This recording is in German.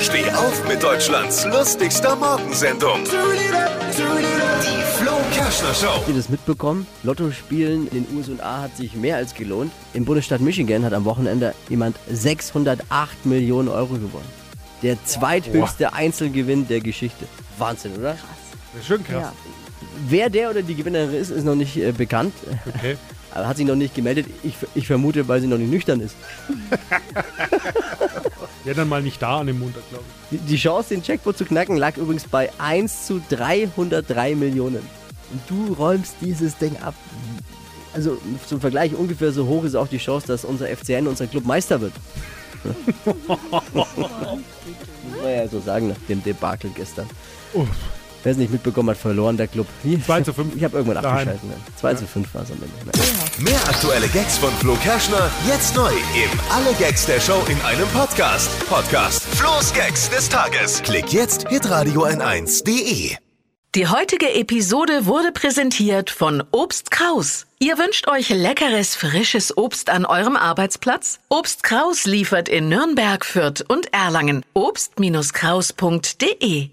Steh auf mit Deutschlands lustigster Morgensendung. Die Flo Kerschner Show. Habt ihr das mitbekommen? Lotto spielen in den USA hat sich mehr als gelohnt. Im Bundesstaat Michigan hat am Wochenende jemand 608 Millionen Euro gewonnen. Der zweithöchste Einzelgewinn der Geschichte. Wahnsinn, oder? Das ist schon krass. Wer der oder die Gewinnerin ist, ist noch nicht äh, bekannt. Okay. Aber hat sich noch nicht gemeldet. Ich, ich vermute, weil sie noch nicht nüchtern ist. Wäre dann mal nicht da an dem Montag, glaube ich. Die, Chance, den Jackpot zu knacken, lag übrigens bei 1 zu 303 Millionen. Und du räumst dieses Ding ab. Also zum Vergleich ungefähr so hoch ist auch die Chance, dass unser FCN, unser Club Meister wird. Muss man ja so sagen nach dem Debakel gestern. Uff. Wer es nicht mitbekommen hat, verloren der Club. Wie? 2 zu 5. Ich habe irgendwann Daheim. abgeschaltet. Ne? 2 zu 5 war es am Ende. Ne? Mehr aktuelle Gags von Flo Kerschner jetzt neu im Alle Gags der Show in einem Podcast. Podcast Flo's Gags des Tages. Klick jetzt hitradio n1.de. Die heutige Episode wurde präsentiert von Obst Kraus. Ihr wünscht euch leckeres, frisches Obst an eurem Arbeitsplatz? Obst Kraus liefert in Nürnberg, Fürth und Erlangen. Obst-Kraus.de